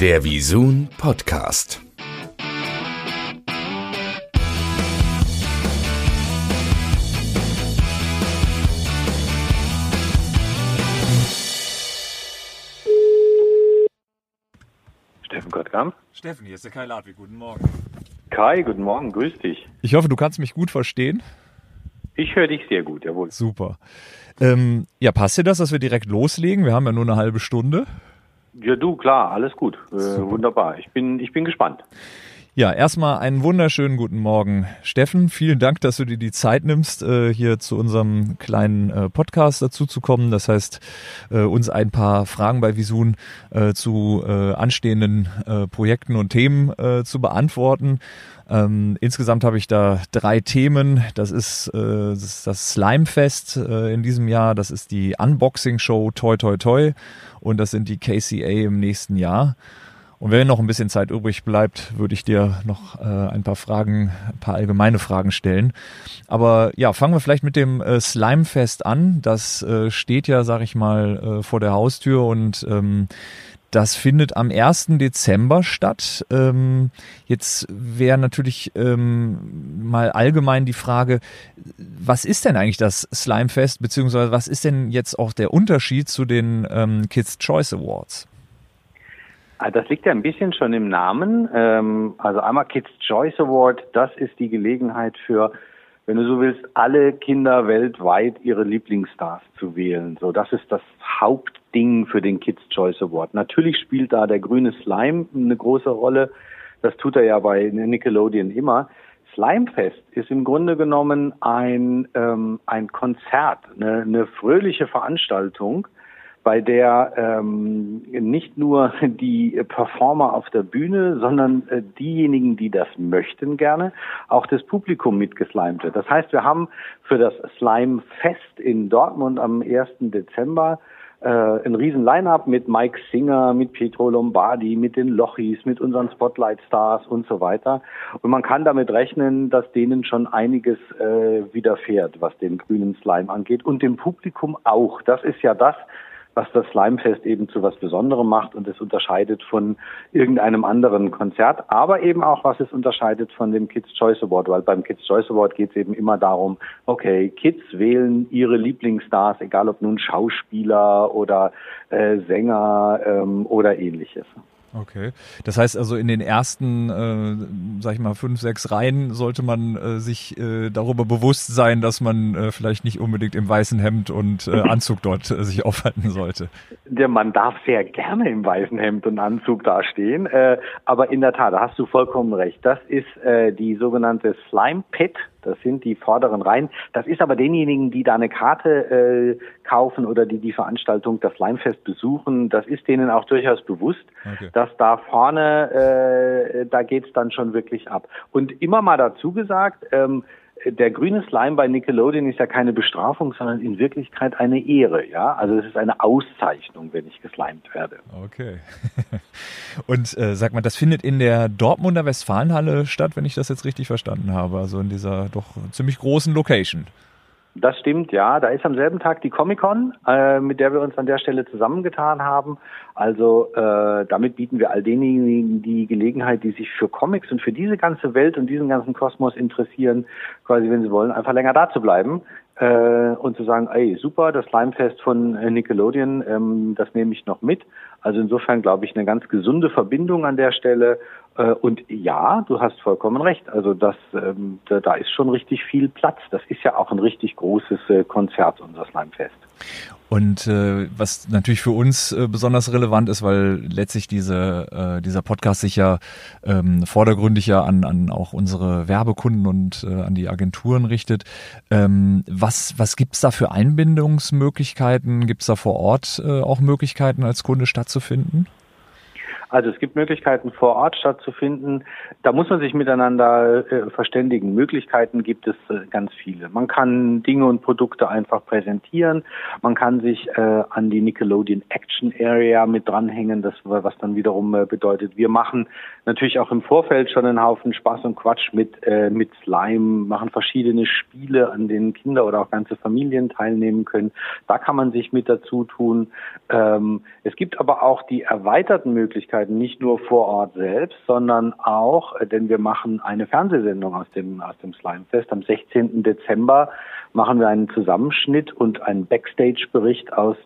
Der Visun Podcast. Steffen Gottkamp. Steffen, hier ist der Kai Ladwig. Guten Morgen. Kai, guten Morgen, grüß dich. Ich hoffe, du kannst mich gut verstehen. Ich höre dich sehr gut, jawohl. Super. Ähm, ja, passt dir das, dass wir direkt loslegen? Wir haben ja nur eine halbe Stunde. Ja, du, klar, alles gut. Äh, wunderbar. Ich bin, ich bin gespannt. Ja, erstmal einen wunderschönen guten Morgen, Steffen. Vielen Dank, dass du dir die Zeit nimmst, äh, hier zu unserem kleinen äh, Podcast dazu zu kommen. Das heißt, äh, uns ein paar Fragen bei Visun zu anstehenden Projekten und Themen zu beantworten. Ähm, insgesamt habe ich da drei Themen. Das ist, äh, das, ist das Slimefest äh, in diesem Jahr, das ist die Unboxing-Show Toi Toi Toi und das sind die KCA im nächsten Jahr. Und wenn noch ein bisschen Zeit übrig bleibt, würde ich dir noch äh, ein paar Fragen, ein paar allgemeine Fragen stellen. Aber ja, fangen wir vielleicht mit dem äh, Slimefest an. Das äh, steht ja, sag ich mal, äh, vor der Haustür und ähm, das findet am 1. Dezember statt. Ähm, jetzt wäre natürlich ähm, mal allgemein die Frage, was ist denn eigentlich das Slimefest, beziehungsweise was ist denn jetzt auch der Unterschied zu den ähm, Kids Choice Awards? Ah, Das liegt ja ein bisschen schon im Namen. Ähm, Also einmal Kids Choice Award, das ist die Gelegenheit für, wenn du so willst, alle Kinder weltweit ihre Lieblingsstars zu wählen. So, das ist das Hauptding für den Kids Choice Award. Natürlich spielt da der grüne Slime eine große Rolle. Das tut er ja bei Nickelodeon immer. Slimefest ist im Grunde genommen ein, ähm, ein Konzert, eine, eine fröhliche Veranstaltung, bei der ähm, nicht nur die Performer auf der Bühne, sondern äh, diejenigen, die das möchten gerne, auch das Publikum mitgeslimed wird. Das heißt, wir haben für das Slime Fest in Dortmund am 1. Dezember äh, ein riesen Line-Up mit Mike Singer, mit Pietro Lombardi, mit den Lochis, mit unseren Spotlight-Stars und so weiter. Und man kann damit rechnen, dass denen schon einiges äh, widerfährt, was den grünen Slime angeht und dem Publikum auch. Das ist ja das, was das Slimefest eben zu was Besonderem macht und es unterscheidet von irgendeinem anderen Konzert, aber eben auch, was es unterscheidet von dem Kids Choice Award, weil beim Kids Choice Award geht es eben immer darum, okay, Kids wählen ihre Lieblingsstars, egal ob nun Schauspieler oder äh, Sänger ähm, oder ähnliches. Okay. Das heißt also, in den ersten, äh, sag ich mal, fünf, sechs Reihen sollte man äh, sich äh, darüber bewusst sein, dass man äh, vielleicht nicht unbedingt im weißen Hemd und äh, Anzug dort äh, sich aufhalten sollte. Der man darf sehr gerne im weißen Hemd und Anzug dastehen, äh, aber in der Tat, da hast du vollkommen recht. Das ist äh, die sogenannte Slime Pit. Das sind die vorderen Reihen. Das ist aber denjenigen, die da eine Karte äh, kaufen oder die die Veranstaltung, das Slimefest besuchen, das ist denen auch durchaus bewusst, Okay. Dass da vorne, äh, da geht's dann schon wirklich ab. Und immer mal dazu gesagt, ähm, der grüne Slime bei Nickelodeon ist ja keine Bestrafung, sondern in Wirklichkeit eine Ehre, ja. Also es ist eine Auszeichnung, wenn ich geslimed werde. Okay. Und äh, sag mal, das findet in der Dortmunder Westfalenhalle statt, wenn ich das jetzt richtig verstanden habe. Also in dieser doch ziemlich großen Location. Das stimmt, ja. Da ist am selben Tag die Comic-Con, äh, mit der wir uns an der Stelle zusammengetan haben. Also äh, damit bieten wir all denjenigen die Gelegenheit, die sich für Comics und für diese ganze Welt und diesen ganzen Kosmos interessieren, quasi, wenn sie wollen, einfach länger da zu bleiben äh, und zu sagen, ey, super, das Slimefest von äh, Nickelodeon, ähm, das nehme ich noch mit. Also insofern glaube ich eine ganz gesunde Verbindung an der Stelle. Äh, und ja, du hast vollkommen recht. Also das, ähm, da, da ist schon richtig viel Platz. Das ist ja auch ein richtig großes äh, Konzert, unser Slimefest. Und äh, was natürlich für uns äh, besonders relevant ist, weil letztlich diese, äh, dieser Podcast sich ja ähm, vordergründig ja an, an auch unsere Werbekunden und äh, an die Agenturen richtet. Ähm, was was gibt's da für Einbindungsmöglichkeiten? Gibt's da vor Ort äh, auch Möglichkeiten, als Kunde stattzufinden? Also es gibt Möglichkeiten vor Ort stattzufinden. Da muss man sich miteinander äh, verständigen. Möglichkeiten gibt es äh, ganz viele. Man kann Dinge und Produkte einfach präsentieren. Man kann sich äh, an die Nickelodeon Action Area mit dranhängen, das was dann wiederum äh, bedeutet, wir machen natürlich auch im Vorfeld schon einen Haufen Spaß und Quatsch mit äh, mit Slime, machen verschiedene Spiele, an denen Kinder oder auch ganze Familien teilnehmen können. Da kann man sich mit dazu tun. Ähm, es gibt aber auch die erweiterten Möglichkeiten Möglichkeiten nicht nur vor Ort selbst, sondern auch, äh, denn wir machen eine Fernsehsendung aus dem, aus dem Slimefest. Am 16. Dezember machen wir einen Zusammenschnitt und einen Backstage-Bericht aus,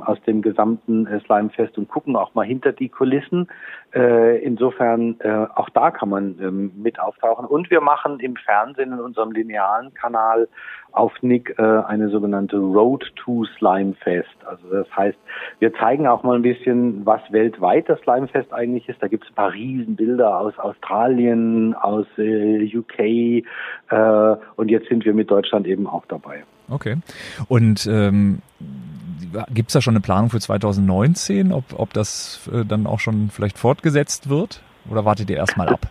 aus dem gesamten äh, Slimefest und gucken auch mal hinter die Kulissen. Äh, insofern, äh, auch da kann man ähm, mit auftauchen. Und wir machen im Fernsehen in unserem linearen Kanal auf Nick äh, eine sogenannte Road to Slimefest. Also das heißt, wir zeigen auch mal ein bisschen, was weltweit das Slimefest eigentlich ist. Da gibt es ein paar Riesenbilder aus Australien, aus äh, UK äh, und jetzt sind wir mit Deutschland eben auch dabei. Okay. Und ähm, gibt es da schon eine Planung für 2019, ob, ob das äh, dann auch schon vielleicht fortgesetzt wird? Oder wartet ihr erstmal ab?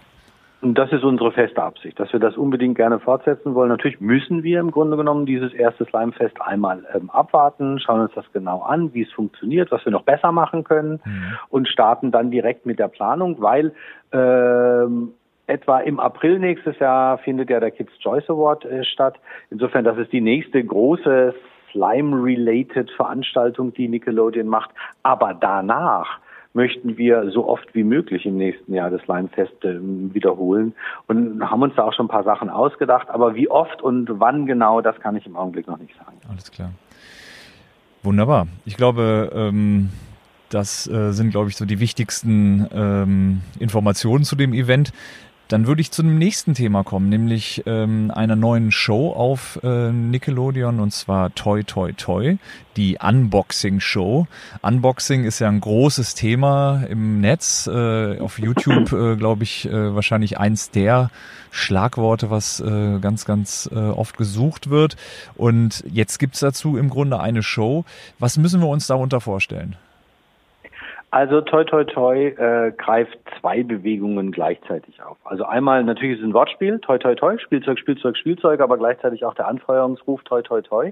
Und das ist unsere feste Absicht, dass wir das unbedingt gerne fortsetzen wollen. Natürlich müssen wir im Grunde genommen dieses erste Slimefest einmal ähm, abwarten, schauen uns das genau an, wie es funktioniert, was wir noch besser machen können mhm. und starten dann direkt mit der Planung, weil ähm, etwa im April nächstes Jahr findet ja der Kids Choice Award äh, statt. Insofern, das ist die nächste große Slime-related Veranstaltung, die Nickelodeon macht. Aber danach möchten wir so oft wie möglich im nächsten Jahr das Leinfest äh, wiederholen und haben uns da auch schon ein paar Sachen ausgedacht. Aber wie oft und wann genau, das kann ich im Augenblick noch nicht sagen. Alles klar. Wunderbar. Ich glaube, ähm, das äh, sind, glaube ich, so die wichtigsten ähm, Informationen zu dem Event. Dann würde ich zu dem nächsten Thema kommen, nämlich ähm, einer neuen Show auf äh, Nickelodeon und zwar Toy Toy Toy, die Unboxing Show. Unboxing ist ja ein großes Thema im Netz, äh, auf YouTube äh, glaube ich äh, wahrscheinlich eins der Schlagworte, was äh, ganz, ganz äh, oft gesucht wird. Und jetzt gibt's dazu im Grunde eine Show. Was müssen wir uns darunter vorstellen? Also Toi Toi Toi äh, greift zwei Bewegungen gleichzeitig auf. Also einmal natürlich ist es ein Wortspiel, Toi Toi Toi, Spielzeug, Spielzeug, Spielzeug, aber gleichzeitig auch der Anfeuerungsruf Toi Toi Toi.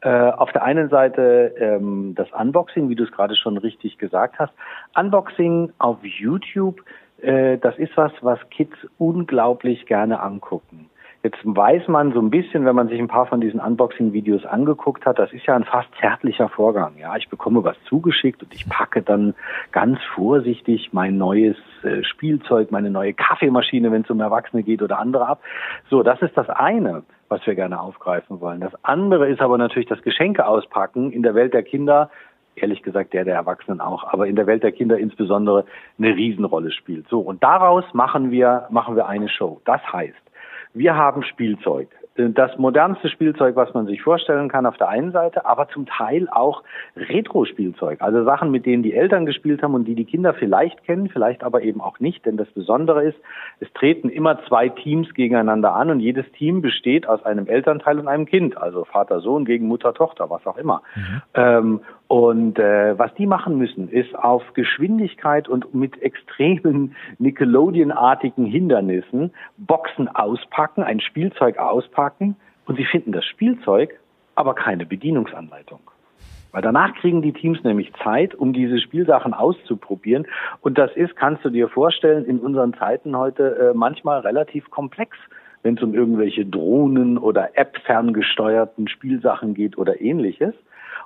Äh, auf der einen Seite ähm, das Unboxing, wie du es gerade schon richtig gesagt hast. Unboxing auf YouTube, äh, das ist was, was Kids unglaublich gerne angucken. Jetzt weiß man so ein bisschen, wenn man sich ein paar von diesen Unboxing-Videos angeguckt hat, das ist ja ein fast zärtlicher Vorgang. Ja, ich bekomme was zugeschickt und ich packe dann ganz vorsichtig mein neues äh, Spielzeug, meine neue Kaffeemaschine, wenn es um Erwachsene geht oder andere ab. So, das ist das eine, was wir gerne aufgreifen wollen. Das andere ist aber natürlich das Geschenke auspacken in der Welt der Kinder ehrlich gesagt der der Erwachsenen auch, aber in der Welt der Kinder insbesondere eine Riesenrolle spielt. So, und daraus machen wir, machen wir eine Show. Das heißt, wir haben Spielzeug. Das modernste Spielzeug, was man sich vorstellen kann auf der einen Seite, aber zum Teil auch Retro-Spielzeug. Also Sachen, mit denen die Eltern gespielt haben und die die Kinder vielleicht kennen, vielleicht aber eben auch nicht. Denn das Besondere ist, es treten immer zwei Teams gegeneinander an und jedes Team besteht aus einem Elternteil und einem Kind. Also Vater-Sohn gegen Mutter-Tochter, was auch immer. Mhm. Ähm, und äh, was die machen müssen, ist auf Geschwindigkeit und mit extremen Nickelodeon-artigen Hindernissen Boxen auspacken, ein Spielzeug auspacken und sie finden das Spielzeug, aber keine Bedienungsanleitung. Weil danach kriegen die Teams nämlich Zeit, um diese Spielsachen auszuprobieren. Und das ist, kannst du dir vorstellen, in unseren Zeiten heute äh, manchmal relativ komplex, wenn es um irgendwelche Drohnen oder App-ferngesteuerten Spielsachen geht oder ähnliches.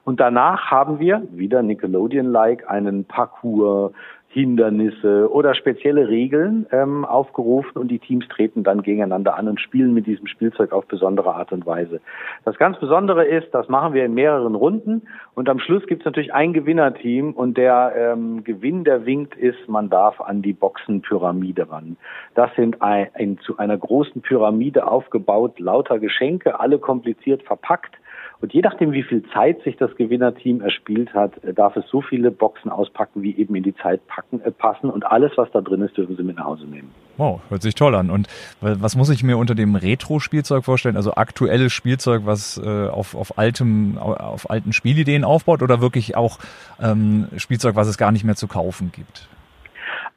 Und danach haben wir, wieder Nickelodeon-like, einen Parcours, Hindernisse oder spezielle Regeln ähm, aufgerufen und die Teams treten dann gegeneinander an und spielen mit diesem Spielzeug auf besondere Art und Weise. Das ganz Besondere ist, das machen wir in mehreren Runden und am Schluss gibt es natürlich ein Gewinnerteam und der ähm, Gewinn, der winkt, ist, man darf an die Boxenpyramide ran. Das sind ein, ein, zu einer großen Pyramide aufgebaut, lauter Geschenke, alle kompliziert verpackt und je nachdem, wie viel Zeit sich das Gewinnerteam erspielt hat, äh, darf es so viele Boxen auspacken, wie eben in die Zeit packen, äh, passen. Und alles, was da drin ist, dürfen sie mit nach Hause nehmen. Wow, hört sich toll an. Und was muss ich mir unter dem Retro-Spielzeug vorstellen? Also aktuelles Spielzeug, was äh, auf, auf, altem, auf alten Spielideen aufbaut oder wirklich auch ähm, Spielzeug, was es gar nicht mehr zu kaufen gibt?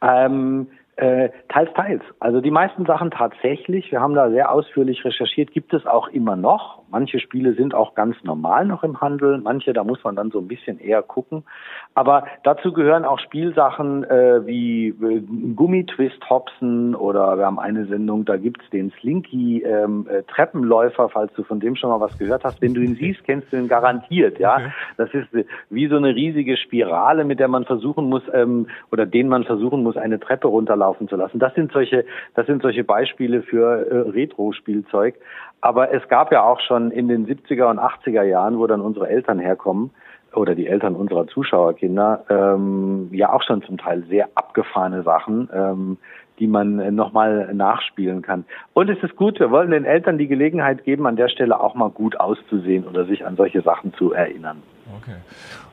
Ähm, Äh, teils, teils. Also die meisten Sachen tatsächlich, wir haben da sehr ausführlich recherchiert, gibt es auch immer noch. Manche Spiele sind auch ganz normal noch im Handel, manche, da muss man dann so ein bisschen eher gucken. Aber dazu gehören auch Spielsachen äh, wie äh, Gummitwist Hobson oder wir haben eine Sendung, da gibt's den Slinky ähm, äh, Treppenläufer, falls du von dem schon mal was gehört hast. Wenn du ihn siehst, kennst du ihn garantiert, ja. Okay. Das ist äh, wie so eine riesige Spirale, mit der man versuchen muss, ähm, oder den man versuchen muss, eine Treppe runterlaufen laufen zu lassen. Das sind solche, das sind solche Beispiele für äh, Retro-Spielzeug. Aber es gab ja auch schon in den 70er und 80er Jahren, wo dann unsere Eltern herkommen, oder die Eltern unserer Zuschauerkinder, ähm, ja auch schon zum Teil sehr abgefahrene Sachen, ähm, die man nochmal nachspielen kann. Und es ist gut, wir wollen den Eltern die Gelegenheit geben, an der Stelle auch mal gut auszusehen oder sich an solche Sachen zu erinnern. Okay.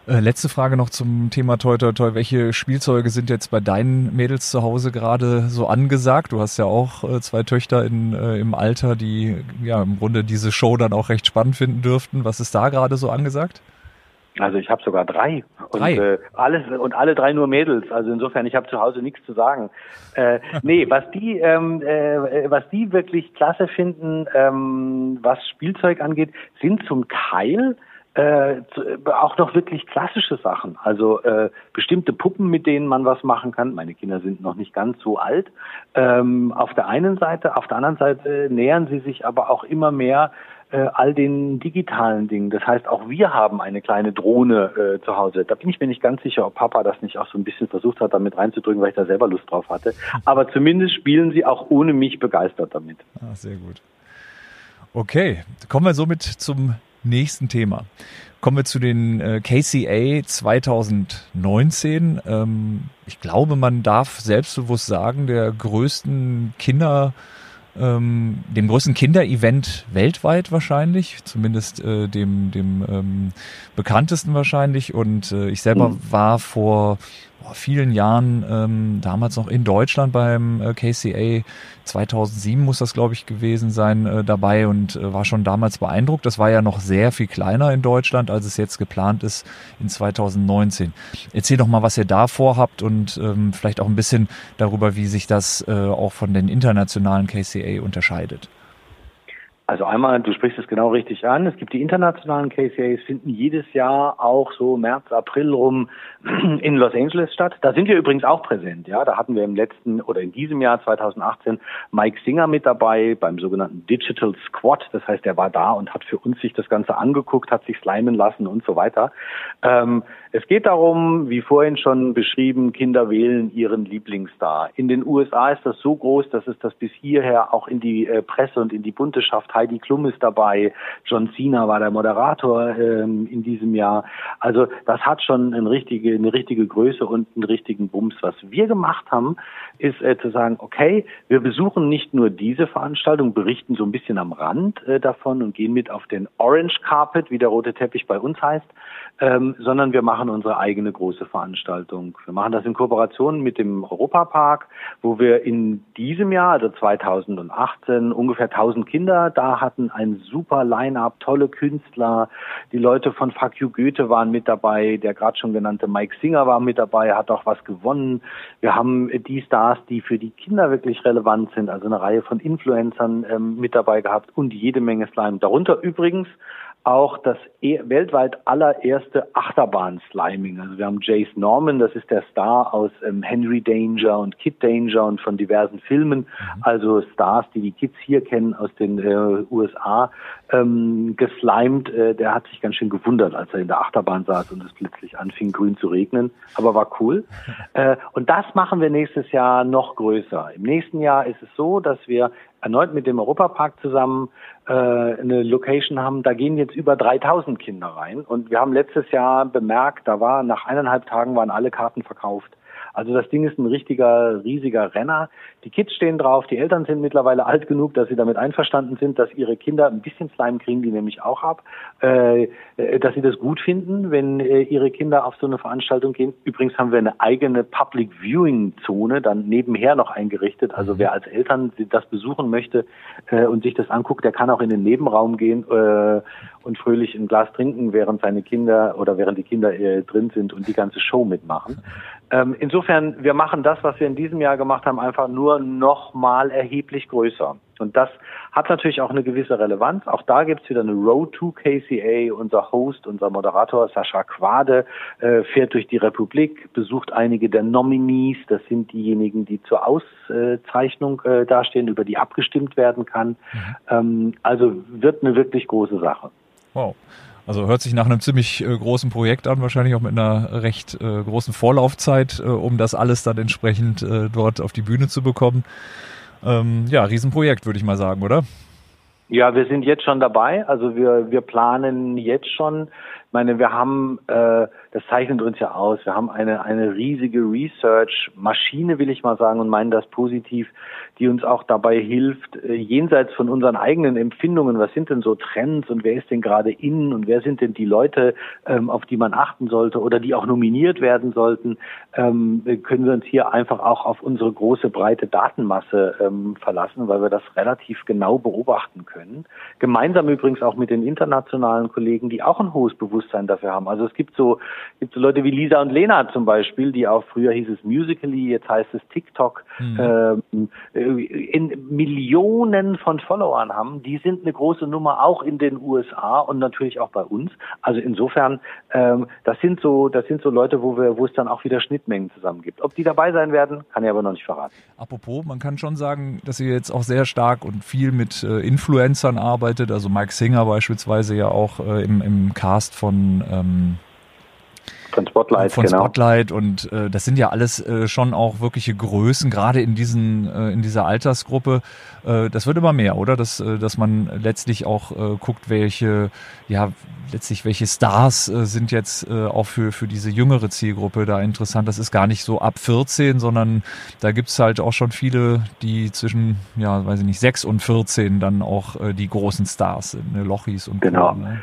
Äh, letzte Frage noch zum Thema Toi Toi Toi. Welche Spielzeuge sind jetzt bei deinen Mädels zu Hause gerade so angesagt? Du hast ja auch äh, zwei Töchter in, äh, im Alter, die ja im Grunde diese Show dann auch recht spannend finden dürften. Was ist da gerade so angesagt? Also ich habe sogar drei. drei. Und äh, alles und alle drei nur Mädels. Also insofern, ich habe zu Hause nichts zu sagen. Äh, nee, was die, ähm, äh, was die wirklich klasse finden, ähm, was Spielzeug angeht, sind zum Teil äh, auch noch wirklich klassische Sachen. Also äh, bestimmte Puppen, mit denen man was machen kann. Meine Kinder sind noch nicht ganz so alt. Ähm, auf der einen Seite, auf der anderen Seite nähern sie sich aber auch immer mehr äh, all den digitalen Dingen. Das heißt, auch wir haben eine kleine Drohne äh, zu Hause. Da bin ich mir nicht ganz sicher, ob Papa das nicht auch so ein bisschen versucht hat, damit reinzudrücken, weil ich da selber Lust drauf hatte. Aber zumindest spielen sie auch ohne mich begeistert damit. Ah, sehr gut. Okay, kommen wir somit zum nächsten Thema. Kommen wir zu den äh, KCA 2019. Ähm, ich glaube, man darf selbstbewusst sagen, der größten Kinder, ähm, dem größten Kinderevent weltweit wahrscheinlich, zumindest äh, dem, dem ähm, bekanntesten wahrscheinlich. Und äh, ich selber mhm. war vor vor vielen Jahren, ähm, damals noch in Deutschland beim äh, KCA, 2007 muss das glaube ich gewesen sein, äh, dabei und äh, war schon damals beeindruckt. Das war ja noch sehr viel kleiner in Deutschland, als es jetzt geplant ist in 2019. Erzähl doch mal, was ihr da vorhabt und ähm, vielleicht auch ein bisschen darüber, wie sich das äh, auch von den internationalen KCA unterscheidet. Also einmal, du sprichst es genau richtig an. Es gibt die internationalen KCAs, finden jedes Jahr auch so März, April rum in Los Angeles statt. Da sind wir übrigens auch präsent. Ja, da hatten wir im letzten oder in diesem Jahr 2018 Mike Singer mit dabei beim sogenannten Digital Squad. Das heißt, er war da und hat für uns sich das Ganze angeguckt, hat sich slimen lassen und so weiter. Ähm, es geht darum, wie vorhin schon beschrieben, Kinder wählen ihren Lieblingsstar. In den USA ist das so groß, dass es das bis hierher auch in die äh, Presse und in die Bunte schafft. Heidi Klum ist dabei, John Cena war der Moderator ähm, in diesem Jahr. Also das hat schon eine richtige, eine richtige Größe und einen richtigen Bums. Was wir gemacht haben, ist äh, zu sagen, okay, wir besuchen nicht nur diese Veranstaltung, berichten so ein bisschen am Rand äh, davon und gehen mit auf den Orange Carpet, wie der rote Teppich bei uns heißt, ähm, sondern wir machen unsere eigene große Veranstaltung. Wir machen das in Kooperation mit dem Europapark, wo wir in diesem Jahr, also 2018, ungefähr 1000 Kinder da hatten, ein super Line-up, tolle Künstler. Die Leute von Fuck You Goethe waren mit dabei, der gerade schon genannte Mike Singer war mit dabei, hat auch was gewonnen. Wir haben die Stars, die für die Kinder wirklich relevant sind, also eine Reihe von Influencern ähm, mit dabei gehabt und jede Menge Slime. Darunter übrigens auch das e weltweit allererste Achterbahn-Sliming. Also wir haben Jace Norman, das ist der Star aus ähm, Henry Danger und Kid Danger und von diversen Filmen. Mhm. Also Stars, die die Kids hier kennen aus den äh, USA, ähm, geslimed. Äh, der hat sich ganz schön gewundert, als er in der Achterbahn saß und es plötzlich anfing grün zu regnen. Aber war cool. äh, und das machen wir nächstes Jahr noch größer. Im nächsten Jahr ist es so, dass wir erneut mit dem Europapark zusammen äh, eine Location haben, da gehen jetzt über 3000 Kinder rein. Und wir haben letztes Jahr bemerkt, da war nach eineinhalb Tagen waren alle Karten verkauft. Also das Ding ist ein richtiger, riesiger Renner. Die Kids stehen drauf, die Eltern sind mittlerweile alt genug, dass sie damit einverstanden sind, dass ihre Kinder ein bisschen FaceTime kriegen die nämlich auch ab, äh, äh, dass sie das gut finden, wenn äh, ihre Kinder auf so eine Veranstaltung gehen. Übrigens haben wir eine eigene Public Viewing Zone dann nebenher noch eingerichtet. Also wer als Eltern das besuchen möchte äh, und sich das anguckt, der kann auch in den Nebenraum gehen äh, und fröhlich ein Glas trinken, während seine Kinder oder während die Kinder äh, drin sind und die ganze Show mitmachen. Ähm, insofern, wir machen das, was wir in diesem Jahr gemacht haben, einfach nur noch mal erheblich größer. Und das hat natürlich auch eine gewisse Relevanz. Auch da gibt's wieder eine Road to KCA. Unser Host, unser Moderator Sascha Quade äh, fährt durch die Republik, besucht einige der Nominees. Das sind diejenigen, die zur Auszeichnung äh, dastehen, über die abgestimmt werden kann. Mhm. Ähm, also wird eine wirklich große Sache. Wow. Also hört sich nach einem ziemlich äh, großen Projekt an, wahrscheinlich auch mit einer recht äh, großen Vorlaufzeit, äh, um das alles dann entsprechend äh, dort auf die Bühne zu bekommen. Ähm, ja, Riesenprojekt, würde ich mal sagen, oder? Ja, wir sind jetzt schon dabei. Also wir, wir planen jetzt schon ich meine, wir haben, äh, das zeichnet uns ja aus, wir haben eine, eine riesige Research-Maschine, will ich mal sagen, und meinen das positiv, die uns auch dabei hilft, äh, jenseits von unseren eigenen Empfindungen, was sind denn so Trends und wer ist denn gerade innen und wer sind denn die Leute, ähm, auf die man achten sollte oder die auch nominiert werden sollten, ähm, können wir uns hier einfach auch auf unsere große, breite Datenmasse ähm, verlassen, weil wir das relativ genau beobachten können. Gemeinsam übrigens auch mit den internationalen Kollegen, die auch ein hohes Bewusstsein Bewusstsein dafür haben. Also es gibt so, gibt so Leute wie Lisa und Lena zum Beispiel, die auch früher hieß es Musically, jetzt heißt es TikTok, mhm. ähm, in Millionen von Followern haben. Die sind eine große Nummer auch in den USA und natürlich auch bei uns. Also insofern, ähm, das sind so, das sind so Leute, wo wir, wo es dann auch wieder Schnittmengen zusammen gibt. Ob die dabei sein werden, kann ich aber noch nicht verraten. Apropos, man kann schon sagen, dass ihr jetzt auch sehr stark und viel mit äh, Influencern arbeitet. Also Mike Singer beispielsweise ja auch äh, im, im Cast von von ähm, von Spotlight, von genau. Spotlight und äh, das sind ja alles äh, schon auch wirkliche Größen, gerade in diesen äh, in dieser Altersgruppe. Äh, das wird immer mehr, oder? Dass äh, dass man letztlich auch äh, guckt, welche ja letztlich welche Stars äh, sind jetzt äh, auch für für diese jüngere Zielgruppe da interessant. Das ist gar nicht so ab 14, sondern da gibt's halt auch schon viele, die zwischen ja weiß ich nicht 6 und 14 dann auch äh, die großen Stars sind, ne? Lochis und genau. Co, ne?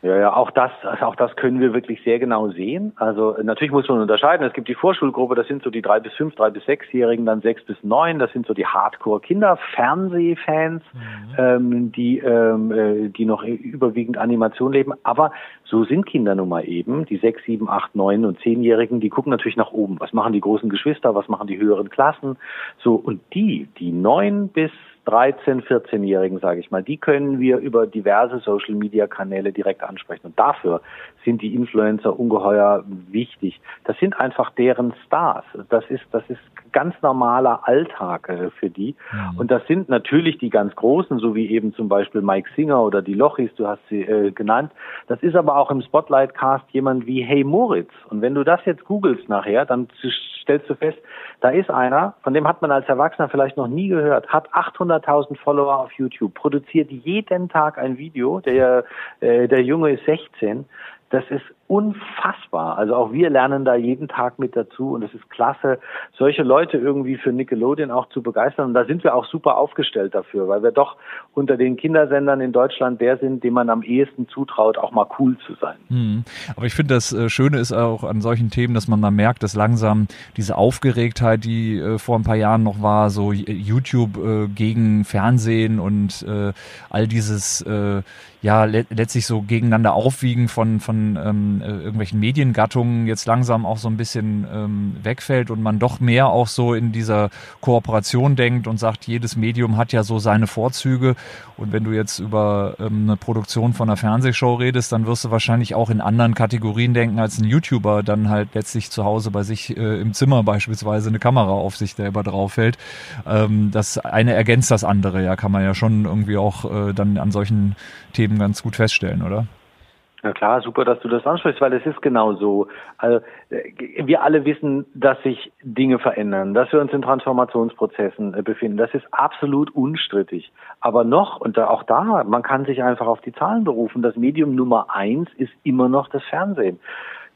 Ja, ja, auch das, also auch das können wir wirklich sehr genau sehen. Also natürlich muss man unterscheiden. Es gibt die Vorschulgruppe, das sind so die drei bis fünf, drei bis sechsjährigen, dann sechs bis neun, das sind so die Hardcore-Kinder-Fernsehfans, mhm. ähm, die ähm, äh, die noch überwiegend Animation leben. Aber so sind Kinder nun mal eben. Die sechs, sieben, acht, neun und zehnjährigen, die gucken natürlich nach oben. Was machen die großen Geschwister? Was machen die höheren Klassen? So und die, die neun bis 13, 14-Jährigen, sage ich mal, die können wir über diverse Social-Media-Kanäle direkt ansprechen. Und dafür sind die Influencer ungeheuer wichtig. Das sind einfach deren Stars. Das ist, das ist ganz normaler Alltag äh, für die. Mhm. Und das sind natürlich die ganz Großen, so wie eben zum Beispiel Mike Singer oder die Lochis, du hast sie äh, genannt. Das ist aber auch im Spotlight-Cast jemand wie Hey Moritz. Und wenn du das jetzt googelst nachher, dann stellst du fest, da ist einer, von dem hat man als Erwachsener vielleicht noch nie gehört, hat 800.000 Follower auf YouTube, produziert jeden Tag ein Video, der, äh, der Junge ist 16, das ist unfassbar. Also auch wir lernen da jeden Tag mit dazu und es ist klasse, solche Leute irgendwie für Nickelodeon auch zu begeistern. Und da sind wir auch super aufgestellt dafür, weil wir doch unter den Kindersendern in Deutschland der sind, dem man am ehesten zutraut, auch mal cool zu sein. Hm. Aber ich finde, das äh, Schöne ist auch an solchen Themen, dass man da merkt, dass langsam diese Aufgeregtheit, die äh, vor ein paar Jahren noch war, so YouTube äh, gegen Fernsehen und all dieses ja letztlich so gegeneinander aufwiegen von von ähm, äh, irgendwelchen Mediengattungen jetzt langsam auch so ein bisschen ähm, wegfällt und man doch mehr auch so in dieser Kooperation denkt und sagt, jedes Medium hat ja so seine Vorzüge. Und wenn du jetzt über ähm, eine Produktion von einer Fernsehshow redest, dann wirst du wahrscheinlich auch in anderen Kategorien denken, als ein YouTuber dann halt letztlich zu Hause bei sich äh, im Zimmer beispielsweise eine Kamera auf sich selber draufhält. Ähm, das eine ergänzt das andere, ja, kann man ja schon irgendwie auch äh, dann an solchen Themen ganz gut feststellen, oder? Na klar, super, dass du das ansprichst, weil es ist genau so. Also, äh, wir alle wissen, dass sich Dinge verändern, dass wir uns in Transformationsprozessen äh, befinden. Das ist absolut unstrittig. Aber noch, und auch da, man kann sich einfach auf die Zahlen berufen, das Medium Nummer eins ist immer noch das Fernsehen.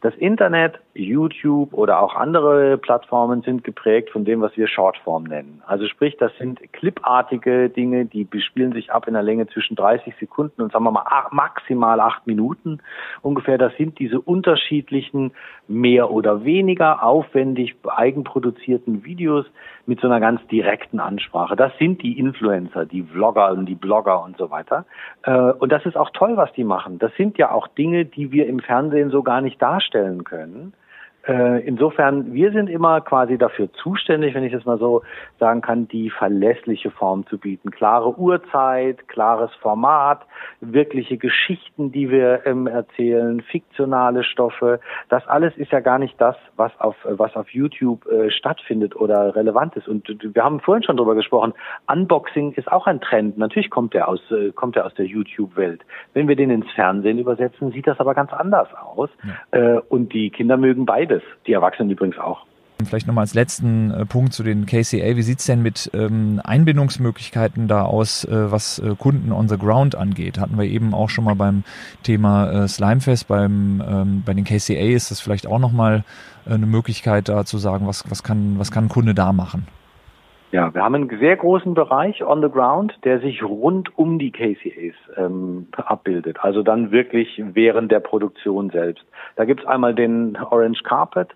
Das Internet, YouTube oder auch andere Plattformen sind geprägt von dem, was wir Shortform nennen. Also sprich, das sind clipartige Dinge, die bespielen sich ab in einer Länge zwischen 30 Sekunden und sagen wir mal maximal acht Minuten ungefähr. Das sind diese unterschiedlichen, mehr oder weniger aufwendig eigenproduzierten Videos mit so einer ganz direkten Ansprache. Das sind die Influencer, die Vlogger und die Blogger und so weiter. Äh, und das ist auch toll, was die machen. Das sind ja auch Dinge, die wir im Fernsehen so gar nicht darstellen können. Äh, insofern, wir sind immer quasi dafür zuständig, wenn ich das mal so sagen kann, die verlässliche Form zu bieten. Klare Uhrzeit, klares Format, wirkliche Geschichten, die wir ähm, erzählen, fiktionale Stoffe. Das alles ist ja gar nicht das, was auf, was auf YouTube äh, stattfindet oder relevant ist. Und wir haben vorhin schon drüber gesprochen. Unboxing ist auch ein Trend. Natürlich kommt der aus, äh, kommt der aus der YouTube-Welt. Wenn wir den ins Fernsehen übersetzen, sieht das aber ganz anders aus. Ja. Äh, und die Kinder mögen beide beides. Die Erwachsenen übrigens auch. Vielleicht nochmal als letzten äh, Punkt zu den KCA. Wie sieht es denn mit ähm, Einbindungsmöglichkeiten da aus, äh, was äh, Kunden on the ground angeht? Hatten wir eben auch schon mal beim Thema äh, Slimefest. Beim, ähm, bei den KCA ist das vielleicht auch nochmal äh, eine Möglichkeit da zu sagen, was, was, kann, was kann ein Kunde da machen? Ja, wir haben einen sehr großen Bereich on the ground, der sich rund um die KCAs ähm, abbildet. Also dann wirklich während der Produktion selbst. Da gibt's einmal den Orange Carpet,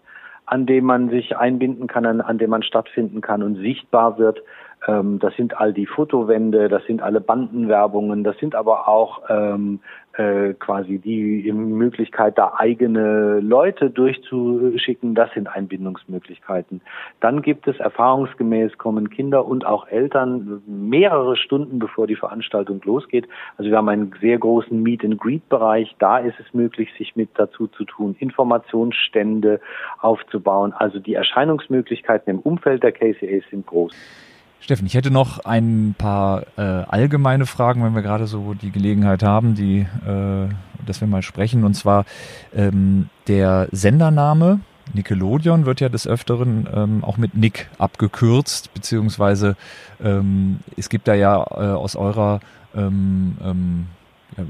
an dem man sich einbinden kann, an, an dem man stattfinden kann und sichtbar wird. Ähm, das sind all die Fotowände, das sind alle Bandenwerbungen, das sind aber auch ähm, äh, quasi die Möglichkeit, da eigene Leute durchzuschicken, das sind Einbindungsmöglichkeiten. Dann gibt es erfahrungsgemäß kommen Kinder und auch Eltern mehrere Stunden bevor die Veranstaltung losgeht. Also wir haben einen sehr großen Meet and Greet Bereich. Da ist es möglich, sich mit dazu zu tun, Informationsstände aufzubauen. Also die Erscheinungsmöglichkeiten im Umfeld der KCAs sind groß. Steffen, ich hätte noch ein paar äh, allgemeine Fragen, wenn wir gerade so die Gelegenheit haben, die, äh, dass wir mal sprechen. Und zwar ähm, der Sendername Nickelodeon wird ja des Öfteren ähm, auch mit Nick abgekürzt, beziehungsweise ähm, es gibt da ja äh, aus eurer ähm, ähm,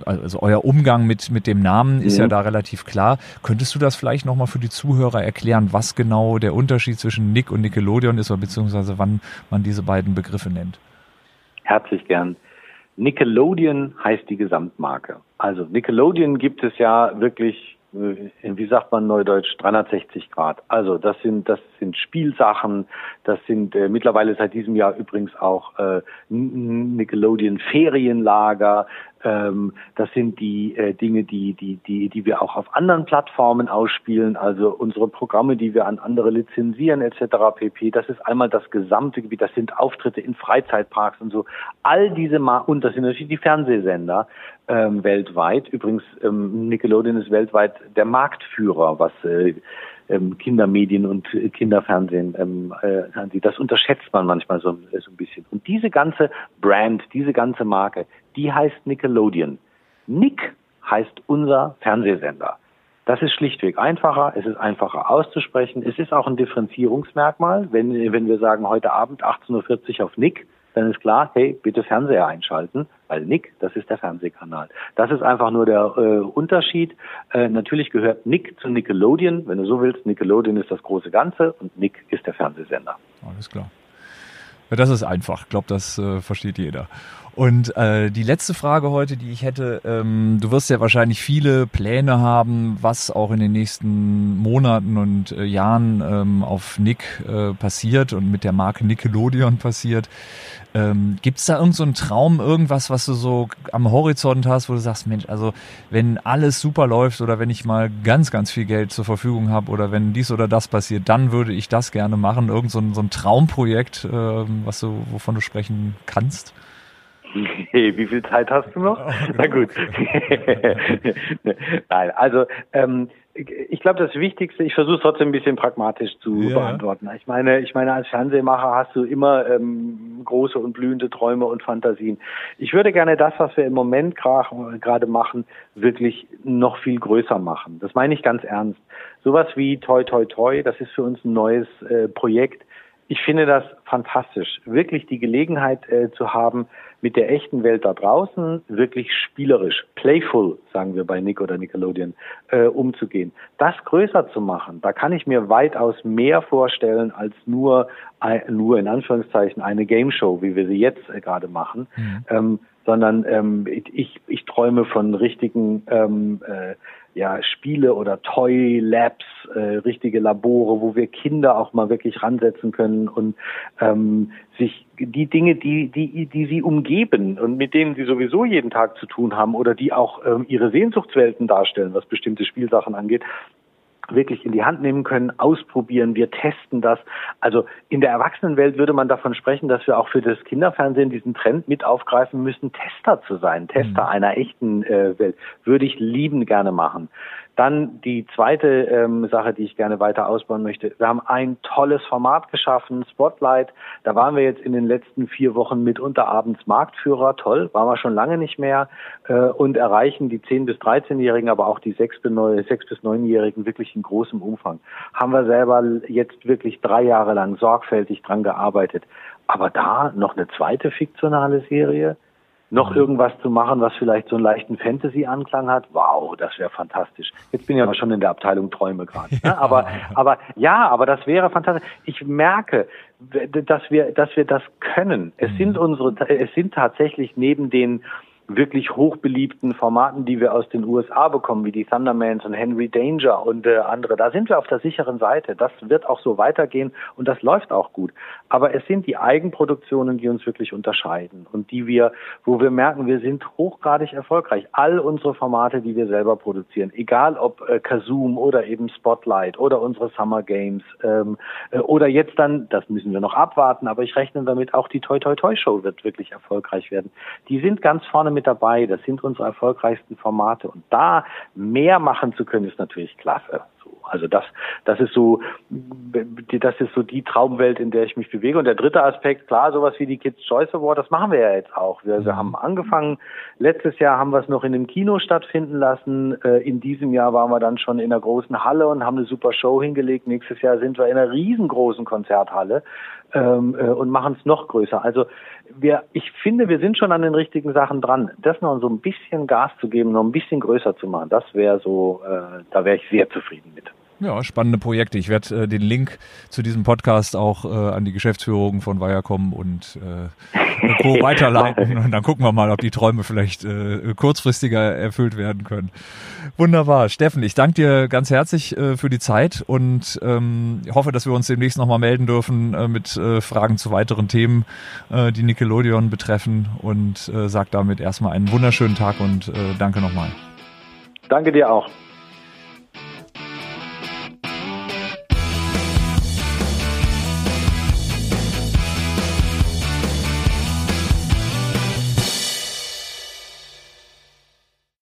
also euer Umgang mit, mit dem Namen ist mhm. ja da relativ klar. Könntest du das vielleicht nochmal für die Zuhörer erklären, was genau der Unterschied zwischen Nick und Nickelodeon ist, oder beziehungsweise wann man diese beiden Begriffe nennt? Herzlich gern. Nickelodeon heißt die Gesamtmarke. Also Nickelodeon gibt es ja wirklich äh, wie sagt man neudeutsch, 360 Grad. Also das sind das sind Spielsachen, das sind äh, mittlerweile seit diesem Jahr übrigens auch äh, Nickelodeon Ferienlager, das sind die äh, Dinge, die, die, die, die wir auch auf anderen Plattformen ausspielen, also unsere Programme, die wir an andere lizenzieren etc. pp. Das ist einmal das gesamte Gebiet, das sind Auftritte in Freizeitparks und so. All diese, Ma und das sind natürlich die Fernsehsender ähm, weltweit. Übrigens, ähm, Nickelodeon ist weltweit der Marktführer, was äh, ähm, Kindermedien und Kinderfernsehen ähm, äh, Das unterschätzt man manchmal so, so ein bisschen. Und diese ganze Brand, diese ganze Marke, die heißt Nickelodeon. Nick heißt unser Fernsehsender. Das ist schlichtweg einfacher, es ist einfacher auszusprechen, es ist auch ein Differenzierungsmerkmal. Wenn, wenn wir sagen, heute Abend 18.40 Uhr auf Nick, dann ist klar, hey, bitte Fernseher einschalten, weil Nick, das ist der Fernsehkanal. Das ist einfach nur der äh, Unterschied. Äh, natürlich gehört Nick zu Nickelodeon, wenn du so willst. Nickelodeon ist das große Ganze und Nick ist der Fernsehsender. Alles klar. Ja, das ist einfach. Ich glaube, das äh, versteht jeder. Und äh, die letzte Frage heute, die ich hätte, ähm, du wirst ja wahrscheinlich viele Pläne haben, was auch in den nächsten Monaten und äh, Jahren ähm, auf Nick äh, passiert und mit der Marke Nickelodeon passiert. Ähm, Gibt es da irgendeinen so Traum, irgendwas, was du so am Horizont hast, wo du sagst, Mensch, also wenn alles super läuft oder wenn ich mal ganz, ganz viel Geld zur Verfügung habe oder wenn dies oder das passiert, dann würde ich das gerne machen. Irgend so ein, so ein Traumprojekt, äh, was du, wovon du sprechen kannst? Hey, wie viel Zeit hast du noch? Oh, Na gut. Nein, also ähm, ich glaube, das Wichtigste, ich versuche es trotzdem ein bisschen pragmatisch zu ja. beantworten. Ich meine, ich meine, als Fernsehmacher hast du immer ähm, große und blühende Träume und Fantasien. Ich würde gerne das, was wir im Moment gerade machen, wirklich noch viel größer machen. Das meine ich ganz ernst. Sowas wie Toi Toi Toi, das ist für uns ein neues äh, Projekt ich finde das fantastisch, wirklich die Gelegenheit äh, zu haben, mit der echten Welt da draußen wirklich spielerisch, playful, sagen wir bei Nick oder Nickelodeon, äh, umzugehen. Das größer zu machen, da kann ich mir weitaus mehr vorstellen als nur, äh, nur in Anführungszeichen eine Game Show, wie wir sie jetzt äh, gerade machen. Mhm. Ähm, sondern ähm, ich, ich träume von richtigen ähm, äh, ja, Spiele oder Toy Labs, äh, richtige Labore, wo wir Kinder auch mal wirklich ransetzen können und ähm, sich die Dinge, die, die, die sie umgeben und mit denen sie sowieso jeden Tag zu tun haben oder die auch ähm, ihre Sehnsuchtswelten darstellen, was bestimmte Spielsachen angeht, wirklich in die Hand nehmen können, ausprobieren, wir testen das. Also in der Erwachsenenwelt würde man davon sprechen, dass wir auch für das Kinderfernsehen diesen Trend mit aufgreifen müssen, Tester zu sein, Tester mhm. einer echten äh, Welt. Würde ich lieben gerne machen. Dann die zweite ähm, Sache, die ich gerne weiter ausbauen möchte. Wir haben ein tolles Format geschaffen, Spotlight. Da waren wir jetzt in den letzten vier Wochen mitunter abends Marktführer. Toll, waren wir schon lange nicht mehr. Äh, und erreichen die 10- bis 13-Jährigen, aber auch die 6- bis 9-Jährigen wirklich in großem Umfang. Haben wir selber jetzt wirklich drei Jahre lang sorgfältig dran gearbeitet. Aber da noch eine zweite fiktionale Serie, noch mhm. irgendwas zu machen, was vielleicht so einen leichten Fantasy-Anklang hat, wow, das wäre fantastisch. Jetzt bin ich aber schon in der Abteilung Träume gerade. Ne? Aber, aber ja, aber das wäre fantastisch. Ich merke, dass wir, dass wir das können. Es mhm. sind unsere, es sind tatsächlich neben den wirklich hochbeliebten Formaten, die wir aus den USA bekommen, wie die Thundermans und Henry Danger und äh, andere. Da sind wir auf der sicheren Seite. Das wird auch so weitergehen und das läuft auch gut. Aber es sind die Eigenproduktionen, die uns wirklich unterscheiden und die wir, wo wir merken, wir sind hochgradig erfolgreich. All unsere Formate, die wir selber produzieren, egal ob äh, Kazoom oder eben Spotlight oder unsere Summer Games ähm, äh, oder jetzt dann, das müssen wir noch abwarten, aber ich rechne damit, auch die Toy Toy Toy Show wird wirklich erfolgreich werden. Die sind ganz vorne mit dabei. Das sind unsere erfolgreichsten Formate. Und da mehr machen zu können, ist natürlich klasse. Also das, das ist so, das ist so die Traumwelt, in der ich mich bewege. Und der dritte Aspekt, klar, sowas wie die Kids Choice Award, das machen wir ja jetzt auch. Wir, wir haben angefangen, letztes Jahr haben wir es noch in einem Kino stattfinden lassen. Äh, in diesem Jahr waren wir dann schon in einer großen Halle und haben eine super Show hingelegt. Nächstes Jahr sind wir in einer riesengroßen Konzerthalle ähm, äh, und machen es noch größer. Also wir, ich finde, wir sind schon an den richtigen Sachen dran. Das noch so ein bisschen Gas zu geben, noch ein bisschen größer zu machen, das wäre so, äh, da wäre ich sehr zufrieden. Ja, spannende Projekte. Ich werde äh, den Link zu diesem Podcast auch äh, an die Geschäftsführung von Viacom und äh, Co. weiterleiten und dann gucken wir mal, ob die Träume vielleicht äh, kurzfristiger erfüllt werden können. Wunderbar. Steffen, ich danke dir ganz herzlich äh, für die Zeit und ähm, hoffe, dass wir uns demnächst nochmal melden dürfen äh, mit äh, Fragen zu weiteren Themen, äh, die Nickelodeon betreffen und äh, sag damit erstmal einen wunderschönen Tag und äh, danke nochmal. Danke dir auch.